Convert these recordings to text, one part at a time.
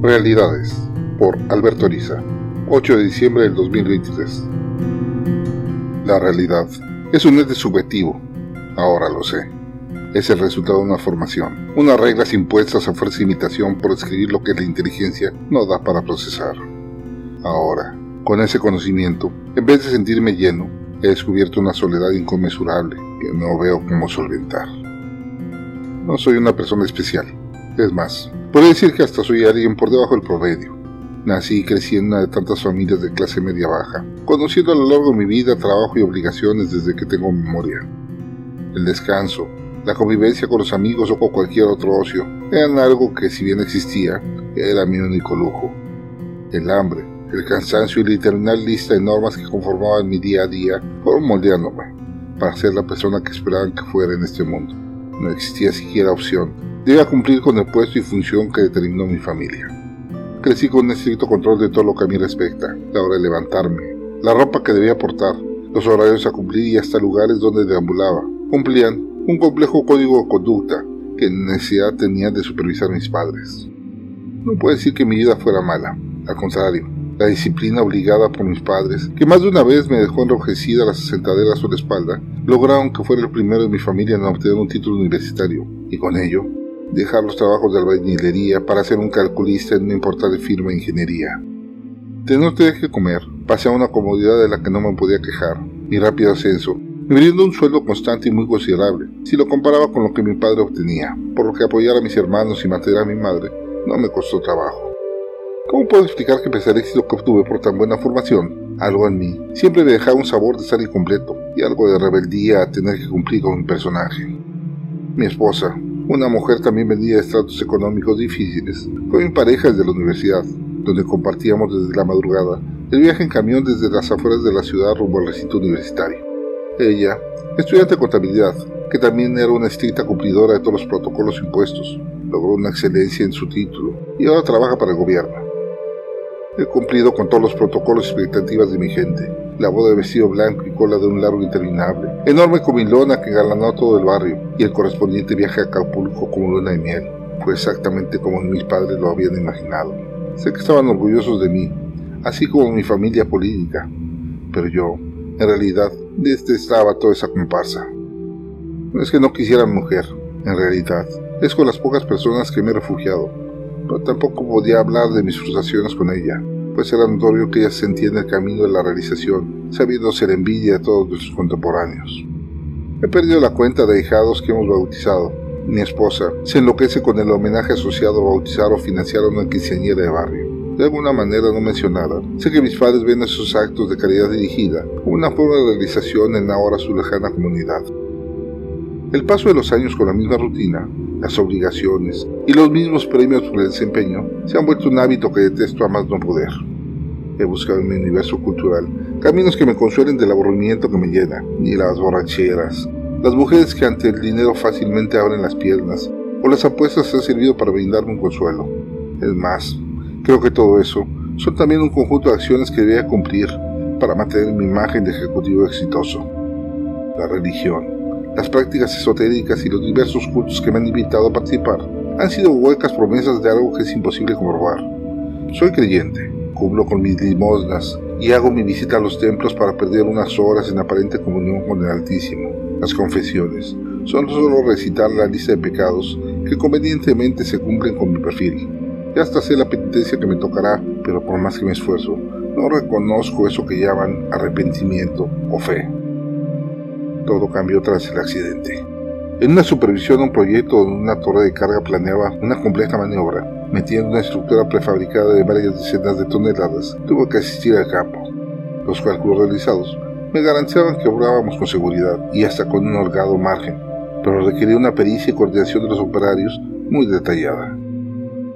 Realidades, por Alberto Ariza, 8 de diciembre del 2023. La realidad es un ente subjetivo, ahora lo sé. Es el resultado de una formación, unas reglas impuestas a fuerza de imitación por escribir lo que la inteligencia no da para procesar. Ahora, con ese conocimiento, en vez de sentirme lleno, he descubierto una soledad inconmensurable que no veo cómo solventar. No soy una persona especial, es más, Puedo decir que hasta soy alguien por debajo del promedio. Nací y crecí en una de tantas familias de clase media baja, conociendo a lo largo de mi vida trabajo y obligaciones desde que tengo memoria. El descanso, la convivencia con los amigos o con cualquier otro ocio eran algo que si bien existía, era mi único lujo. El hambre, el cansancio y la interminable lista de normas que conformaban mi día a día fueron moldeándome para ser la persona que esperaban que fuera en este mundo. No existía siquiera opción Debía cumplir con el puesto y función que determinó mi familia. Crecí con un estricto control de todo lo que a mí respecta, la hora de levantarme, la ropa que debía portar, los horarios a cumplir y hasta lugares donde deambulaba. Cumplían un complejo código de conducta que necesidad tenían de supervisar mis padres. No puedo decir que mi vida fuera mala, al contrario, la disciplina obligada por mis padres, que más de una vez me dejó enrojecida las sentaderas sobre la espalda, lograron que fuera el primero de mi familia en obtener un título universitario, y con ello dejar los trabajos de albañilería para ser un calculista en una importante firma de ingeniería. De no tener que comer, pasé a una comodidad de la que no me podía quejar. Mi rápido ascenso me un sueldo constante y muy considerable, si lo comparaba con lo que mi padre obtenía, por lo que apoyar a mis hermanos y mantener a mi madre no me costó trabajo. ¿Cómo puedo explicar que pese al éxito que obtuve por tan buena formación, algo en mí siempre me dejaba un sabor de estar incompleto y algo de rebeldía a tener que cumplir con mi personaje? Mi esposa, una mujer también venía de estratos económicos difíciles. Fue mi pareja desde la universidad, donde compartíamos desde la madrugada el viaje en camión desde las afueras de la ciudad rumbo al recinto universitario. Ella, estudiante de contabilidad, que también era una estricta cumplidora de todos los protocolos impuestos, logró una excelencia en su título y ahora trabaja para el gobierno. He cumplido con todos los protocolos y expectativas de mi gente. La boda de vestido blanco y cola de un largo interminable. Enorme comilona que engalanó todo el barrio. Y el correspondiente viaje a Acapulco como luna de miel. Fue exactamente como mis padres lo habían imaginado. Sé que estaban orgullosos de mí, así como mi familia política. Pero yo, en realidad, detestaba toda esa comparsa. No es que no quisiera mujer, en realidad. Es con las pocas personas que me he refugiado pero tampoco podía hablar de mis frustraciones con ella, pues era notorio que ella sentía en el camino de la realización, sabiendo ser envidia de todos nuestros contemporáneos. He perdido la cuenta de hijados que hemos bautizado. Mi esposa se enloquece con el homenaje asociado a bautizar o financiar a una quinceañera de barrio. De alguna manera no mencionada, sé que mis padres ven esos actos de caridad dirigida como una forma de realización en ahora su lejana comunidad. El paso de los años con la misma rutina las obligaciones y los mismos premios por el desempeño se han vuelto un hábito que detesto a más no poder. He buscado en mi universo cultural caminos que me consuelen del aburrimiento que me llena, ni las borracheras, las mujeres que ante el dinero fácilmente abren las piernas, o las apuestas han servido para brindarme un consuelo. Es más, creo que todo eso son también un conjunto de acciones que debía cumplir para mantener mi imagen de ejecutivo exitoso. La religión, las prácticas esotéricas y los diversos cultos que me han invitado a participar han sido huecas promesas de algo que es imposible comprobar. Soy creyente, cumplo con mis limosnas y hago mi visita a los templos para perder unas horas en aparente comunión con el Altísimo. Las confesiones son solo recitar la lista de pecados que convenientemente se cumplen con mi perfil. Ya hasta sé la penitencia que me tocará, pero por más que me esfuerzo, no reconozco eso que llaman arrepentimiento o fe todo cambió tras el accidente. En una supervisión de un proyecto donde una torre de carga planeaba una compleja maniobra, metiendo una estructura prefabricada de varias decenas de toneladas, tuve que asistir al campo. Los cálculos realizados me garantizaban que obrábamos con seguridad y hasta con un holgado margen, pero requería una pericia y coordinación de los operarios muy detallada.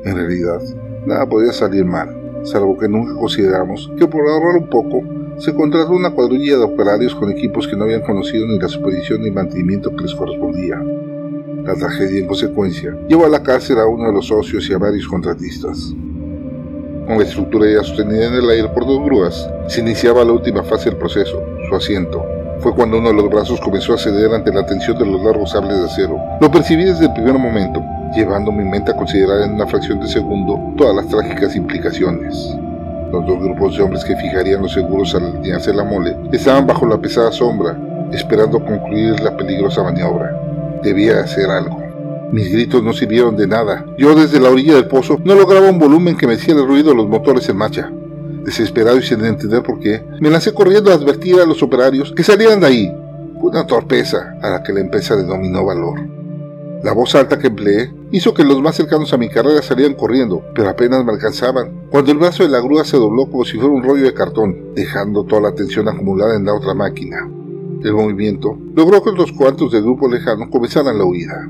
En realidad, nada podía salir mal, salvo que nunca consideramos que por ahorrar un poco se contrató una cuadrilla de operarios con equipos que no habían conocido ni la supervisión ni mantenimiento que les correspondía. La tragedia, en consecuencia, llevó a la cárcel a uno de los socios y a varios contratistas. Con la estructura ya sostenida en el aire por dos grúas, se iniciaba la última fase del proceso, su asiento, fue cuando uno de los brazos comenzó a ceder ante la tensión de los largos sables de acero. Lo percibí desde el primer momento, llevando mi mente a considerar en una fracción de segundo todas las trágicas implicaciones. Los dos grupos de hombres que fijarían los seguros al alinearse la mole estaban bajo la pesada sombra, esperando concluir la peligrosa maniobra. Debía hacer algo. Mis gritos no sirvieron de nada. Yo desde la orilla del pozo no lograba un volumen que me hiciera el ruido de los motores en marcha. Desesperado y sin entender por qué, me lancé corriendo a advertir a los operarios que salieran de ahí. Una torpeza a la que la empresa denominó valor. La voz alta que empleé hizo que los más cercanos a mi carrera salieran corriendo, pero apenas me alcanzaban, cuando el brazo de la grúa se dobló como si fuera un rollo de cartón, dejando toda la tensión acumulada en la otra máquina. El movimiento logró que los cuantos del grupo lejano comenzaran la huida.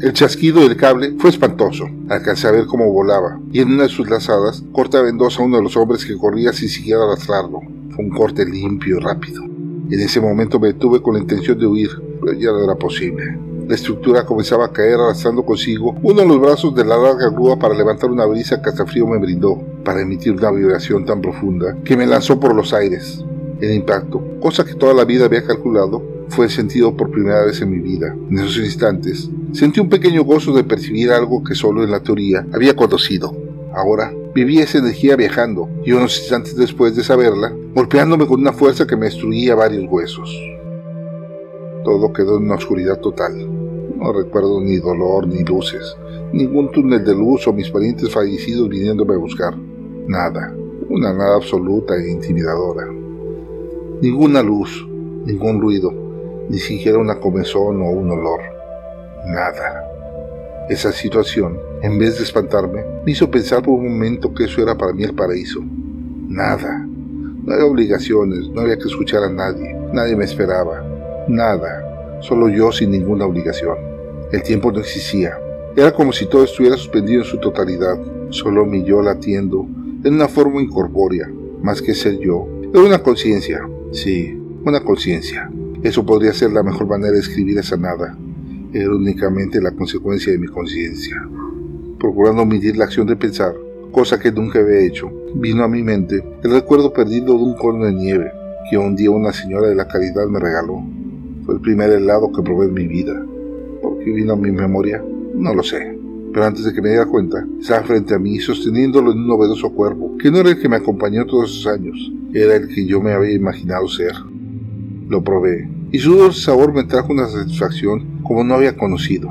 El chasquido del cable fue espantoso. Alcancé a ver cómo volaba, y en una de sus lazadas cortaba en dos a uno de los hombres que corría sin siquiera arrastrarlo. Fue un corte limpio y rápido. En ese momento me detuve con la intención de huir, pero ya no era posible. La estructura comenzaba a caer arrastrando consigo uno de los brazos de la larga grúa para levantar una brisa que hasta frío me brindó, para emitir una vibración tan profunda que me lanzó por los aires. El impacto, cosa que toda la vida había calculado, fue sentido por primera vez en mi vida. En esos instantes, sentí un pequeño gozo de percibir algo que solo en la teoría había conocido. Ahora, vivía esa energía viajando, y unos instantes después de saberla, golpeándome con una fuerza que me destruía varios huesos. Todo quedó en una oscuridad total. No recuerdo ni dolor ni luces, ningún túnel de luz o mis parientes fallecidos viniéndome a buscar. Nada, una nada absoluta e intimidadora. Ninguna luz, ningún ruido, ni siquiera una comezón o un olor. Nada. Esa situación, en vez de espantarme, me hizo pensar por un momento que eso era para mí el paraíso. Nada. No había obligaciones, no había que escuchar a nadie, nadie me esperaba. Nada. Solo yo sin ninguna obligación. El tiempo no existía. Era como si todo estuviera suspendido en su totalidad, solo mi yo latiendo en una forma incorpórea, más que ser yo. Era una conciencia, Sí, una conciencia. Eso podría ser la mejor manera de escribir esa nada. Era únicamente la consecuencia de mi conciencia. Procurando omitir la acción de pensar, cosa que nunca había hecho, vino a mi mente el recuerdo perdido de un cono de nieve que un día una señora de la caridad me regaló. El primer helado que probé en mi vida. ¿Por qué vino a mi memoria? No lo sé. Pero antes de que me diera cuenta, estaba frente a mí sosteniéndolo en un novedoso cuerpo, que no era el que me acompañó todos esos años, era el que yo me había imaginado ser. Lo probé, y su dulce sabor me trajo una satisfacción como no había conocido.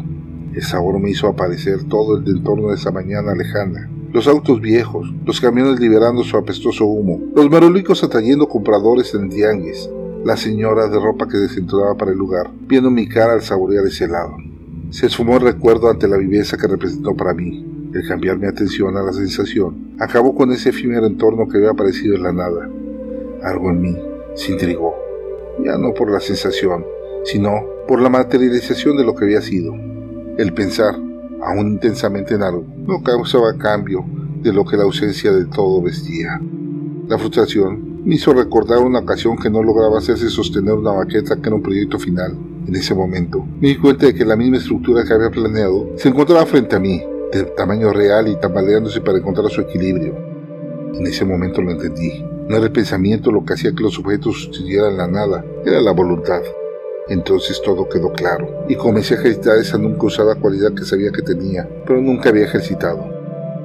El sabor me hizo aparecer todo el entorno de esa mañana lejana. Los autos viejos, los camiones liberando su apestoso humo, los merolicos atrayendo compradores en tianguis, la señora de ropa que desentonaba para el lugar, viendo mi cara al saborear ese helado. Se esfumó el recuerdo ante la viveza que representó para mí. El cambiar mi atención a la sensación acabó con ese efímero entorno que había aparecido en la nada. Algo en mí se intrigó, ya no por la sensación, sino por la materialización de lo que había sido. El pensar, aún intensamente en algo, no causaba cambio de lo que la ausencia de todo vestía. La frustración me hizo recordar una ocasión que no lograba hacerse sostener una maqueta que era un proyecto final. En ese momento, me di cuenta de que la misma estructura que había planeado se encontraba frente a mí, de tamaño real y tambaleándose para encontrar su equilibrio. En ese momento lo entendí. No era el pensamiento lo que hacía que los objetos sucedieran la nada, era la voluntad. Entonces todo quedó claro, y comencé a ejercitar esa nunca usada cualidad que sabía que tenía, pero nunca había ejercitado.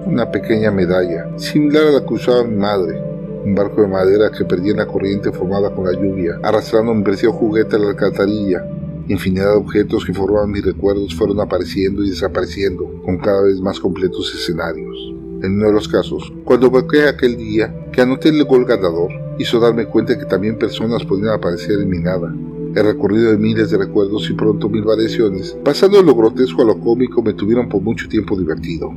Una pequeña medalla, similar a la que usaba mi madre, un barco de madera que perdía en la corriente formada con la lluvia, arrastrando un precioso juguete a la alcantarilla. Infinidad de objetos que formaban mis recuerdos fueron apareciendo y desapareciendo con cada vez más completos escenarios. En uno de los casos, cuando evoqué aquel día que anoté el gol ganador, hizo darme cuenta que también personas podían aparecer en mi nada. El recorrido de miles de recuerdos y pronto mil variaciones, pasando de lo grotesco a lo cómico, me tuvieron por mucho tiempo divertido.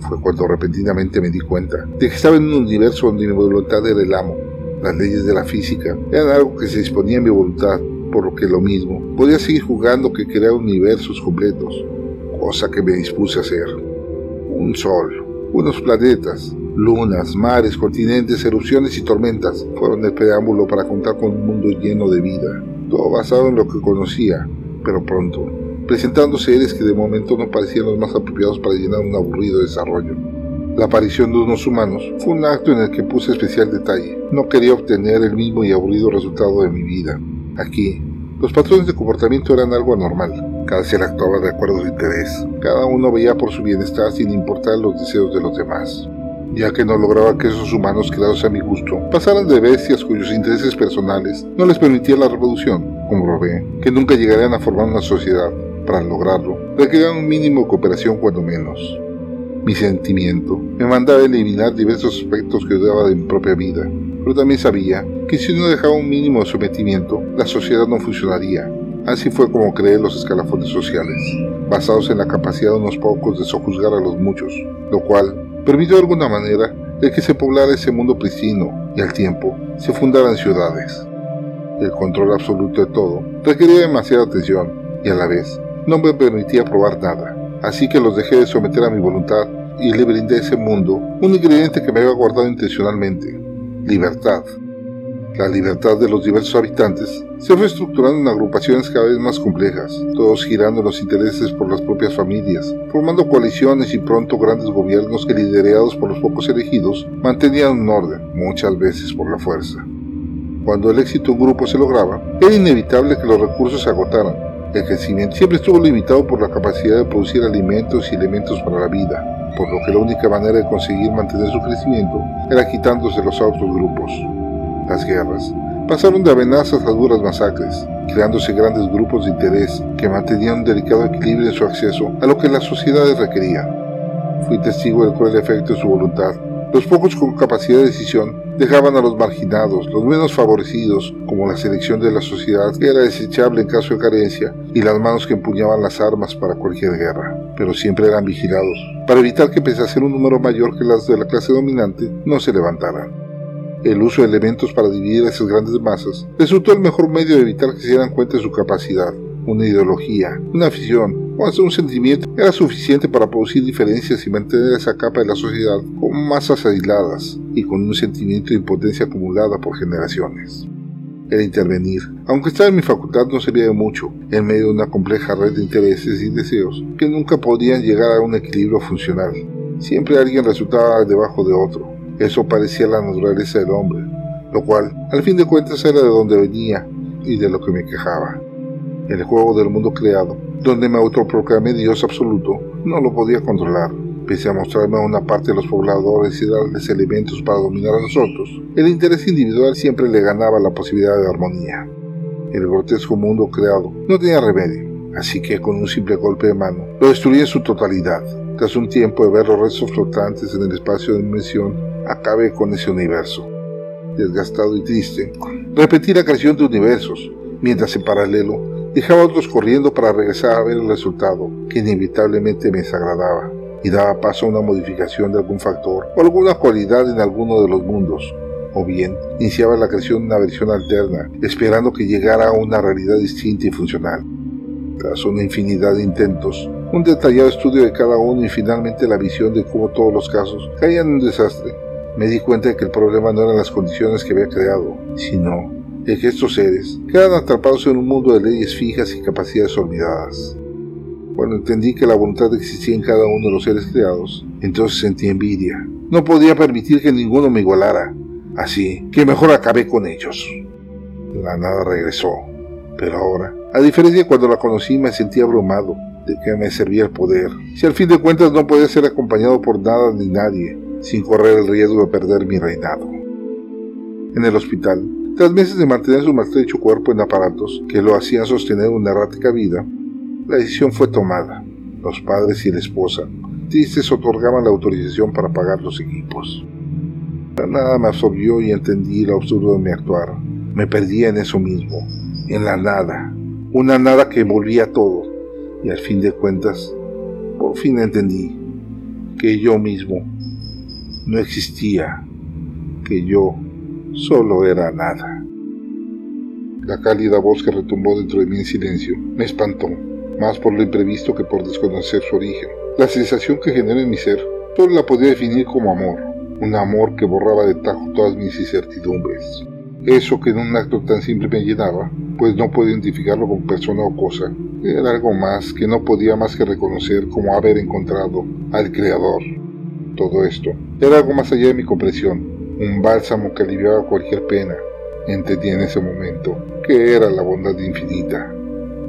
Fue cuando repentinamente me di cuenta de que estaba en un universo donde mi voluntad era el amo. Las leyes de la física eran algo que se disponía en mi voluntad, por lo que lo mismo, podía seguir jugando que crear universos completos, cosa que me dispuse a hacer. Un sol, unos planetas, lunas, mares, continentes, erupciones y tormentas fueron el preámbulo para contar con un mundo lleno de vida, todo basado en lo que conocía, pero pronto, presentando seres que de momento no parecían los más apropiados para llenar un aburrido desarrollo. La aparición de unos humanos fue un acto en el que puse especial detalle. No quería obtener el mismo y aburrido resultado de mi vida. Aquí, los patrones de comportamiento eran algo anormal. Cada ser actuaba de acuerdo a su interés. Cada uno veía por su bienestar sin importar los deseos de los demás ya que no lograba que esos humanos creados a mi gusto pasaran de bestias cuyos intereses personales no les permitían la reproducción. Comprobé que nunca llegarían a formar una sociedad. Para lograrlo, requerían un mínimo de cooperación cuando menos. Mi sentimiento me mandaba a eliminar diversos aspectos que odiaba de mi propia vida, pero también sabía que si no dejaba un mínimo de sometimiento, la sociedad no funcionaría. Así fue como creé los escalafones sociales, basados en la capacidad de unos pocos de sojuzgar a los muchos, lo cual permitió de alguna manera de que se poblara ese mundo pristino y al tiempo se fundaran ciudades. El control absoluto de todo requería demasiada atención y a la vez no me permitía probar nada, así que los dejé de someter a mi voluntad y le brindé a ese mundo un ingrediente que me había guardado intencionalmente, libertad. La libertad de los diversos habitantes se fue estructurando en agrupaciones cada vez más complejas, todos girando los intereses por las propias familias, formando coaliciones y pronto grandes gobiernos que liderados por los pocos elegidos mantenían un orden, muchas veces por la fuerza. Cuando el éxito de un grupo se lograba, era inevitable que los recursos se agotaran. El crecimiento siempre estuvo limitado por la capacidad de producir alimentos y elementos para la vida, por lo que la única manera de conseguir mantener su crecimiento era quitándose los otros grupos. Las guerras pasaron de amenazas a duras masacres, creándose grandes grupos de interés que mantenían un delicado equilibrio en su acceso a lo que las sociedades requerían. Fui testigo del cruel efecto de su voluntad. Los pocos con capacidad de decisión dejaban a los marginados, los menos favorecidos, como la selección de la sociedad que era desechable en caso de carencia, y las manos que empuñaban las armas para cualquier guerra, pero siempre eran vigilados, para evitar que pese a ser un número mayor que las de la clase dominante, no se levantaran. El uso de elementos para dividir a esas grandes masas, resultó el mejor medio de evitar que se dieran cuenta de su capacidad. Una ideología, una afición o hasta un sentimiento era suficiente para producir diferencias y mantener esa capa de la sociedad con masas aisladas y con un sentimiento de impotencia acumulada por generaciones. El intervenir, aunque estaba en mi facultad, no servía de mucho, en medio de una compleja red de intereses y deseos que nunca podían llegar a un equilibrio funcional. Siempre alguien resultaba debajo de otro, eso parecía la naturaleza del hombre, lo cual, al fin de cuentas, era de donde venía y de lo que me quejaba. El juego del mundo creado, donde me autoproclamé Dios absoluto, no lo podía controlar. Pese a mostrarme a una parte de los pobladores y darles elementos para dominar a los otros, el interés individual siempre le ganaba la posibilidad de armonía. El grotesco mundo creado no tenía remedio, así que con un simple golpe de mano lo destruí en su totalidad. Tras un tiempo de ver los restos flotantes en el espacio de dimensión, acabe con ese universo. Desgastado y triste, repetí la creación de universos, mientras en paralelo dejaba a otros corriendo para regresar a ver el resultado, que inevitablemente me desagradaba, y daba paso a una modificación de algún factor o alguna cualidad en alguno de los mundos, o bien iniciaba la creación de una versión alterna, esperando que llegara a una realidad distinta y funcional. Tras una infinidad de intentos, un detallado estudio de cada uno y finalmente la visión de cómo todos los casos caían en un desastre, me di cuenta de que el problema no eran las condiciones que había creado, sino de que estos seres quedan atrapados en un mundo de leyes fijas y capacidades olvidadas. Cuando entendí que la voluntad existía en cada uno de los seres creados, entonces sentí envidia. No podía permitir que ninguno me igualara, así que mejor acabé con ellos. La nada regresó, pero ahora, a diferencia de cuando la conocí, me sentí abrumado. ¿De qué me servía el poder? Si al fin de cuentas no podía ser acompañado por nada ni nadie, sin correr el riesgo de perder mi reinado. En el hospital, tras meses de mantener su maltrecho cuerpo en aparatos que lo hacían sostener una errática vida, la decisión fue tomada. Los padres y la esposa, tristes, otorgaban la autorización para pagar los equipos. La nada me absorbió y entendí lo absurdo de mi actuar. Me perdía en eso mismo, en la nada, una nada que envolvía todo, y al fin de cuentas, por fin entendí que yo mismo no existía, que yo solo era nada. La cálida voz que retumbó dentro de mí en silencio me espantó, más por lo imprevisto que por desconocer su origen. La sensación que generó en mi ser solo la podía definir como amor, un amor que borraba de tajo todas mis incertidumbres. Eso que en un acto tan simple me llenaba, pues no podía identificarlo como persona o cosa, era algo más que no podía más que reconocer como haber encontrado al Creador. Todo esto era algo más allá de mi comprensión, un bálsamo que aliviaba cualquier pena, Entendí en ese momento que era la bondad infinita.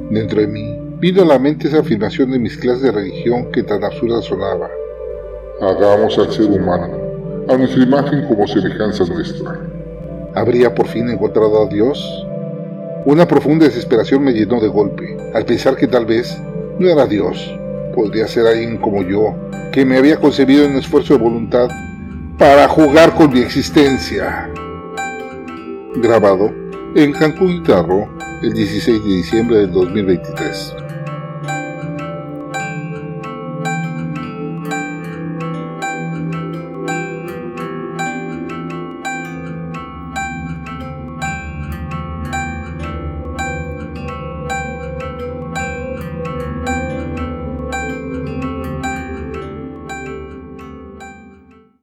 Dentro de mí vino a la mente esa afirmación de mis clases de religión que tan absurda sonaba. Hagamos al ser humano a nuestra imagen como semejanza nuestra. ¿Habría por fin encontrado a Dios? Una profunda desesperación me llenó de golpe, al pensar que tal vez no era Dios, podría ser alguien como yo, que me había concebido en un esfuerzo de voluntad para jugar con mi existencia. Grabado en Cancún Guitarro el 16 de diciembre del 2023.